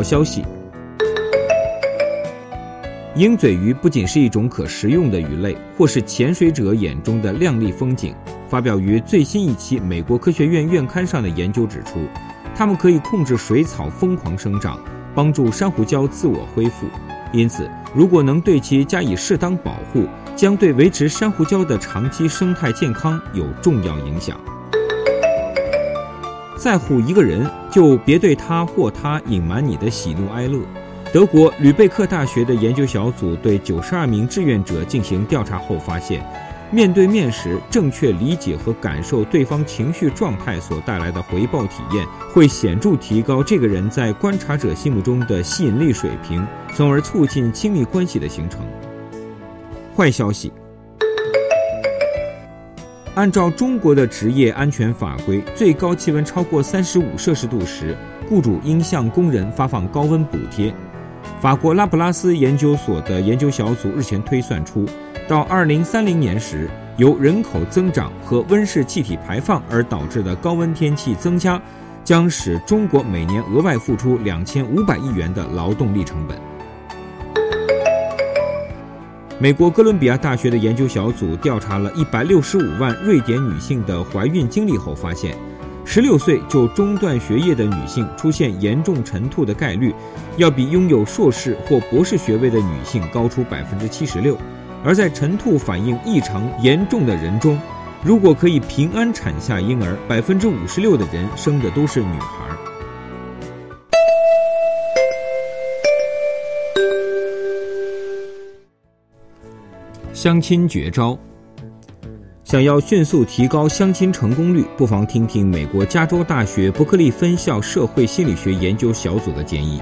好消息。鹰嘴鱼不仅是一种可食用的鱼类，或是潜水者眼中的亮丽风景。发表于最新一期美国科学院院刊上的研究指出，它们可以控制水草疯狂生长，帮助珊瑚礁自我恢复。因此，如果能对其加以适当保护，将对维持珊瑚礁的长期生态健康有重要影响。在乎一个人，就别对他或他隐瞒你的喜怒哀乐。德国吕贝克大学的研究小组对九十二名志愿者进行调查后发现，面对面时，正确理解和感受对方情绪状态所带来的回报体验，会显著提高这个人在观察者心目中的吸引力水平，从而促进亲密关系的形成。坏消息：按照中国的职业安全法规，最高气温超过三十五摄氏度时，雇主应向工人发放高温补贴。法国拉普拉斯研究所的研究小组日前推算出，到2030年时，由人口增长和温室气体排放而导致的高温天气增加，将使中国每年额外付出2500亿元的劳动力成本。美国哥伦比亚大学的研究小组调查了165万瑞典女性的怀孕经历后发现。十六岁就中断学业的女性出现严重晨吐的概率，要比拥有硕士或博士学位的女性高出百分之七十六。而在晨吐反应异常严重的人中，如果可以平安产下婴儿，百分之五十六的人生的都是女孩。相亲绝招。想要迅速提高相亲成功率，不妨听听美国加州大学伯克利分校社会心理学研究小组的建议：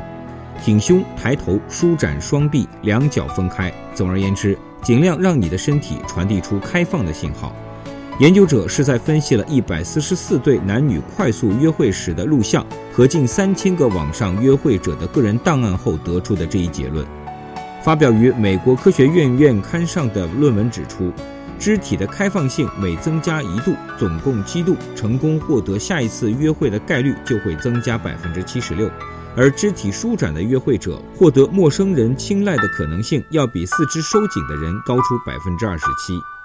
挺胸、抬头、舒展双臂、两脚分开。总而言之，尽量让你的身体传递出开放的信号。研究者是在分析了一百四十四对男女快速约会时的录像和近三千个网上约会者的个人档案后得出的这一结论。发表于美国科学院院刊上的论文指出。肢体的开放性每增加一度，总共七度，成功获得下一次约会的概率就会增加百分之七十六。而肢体舒展的约会者获得陌生人青睐的可能性，要比四肢收紧的人高出百分之二十七。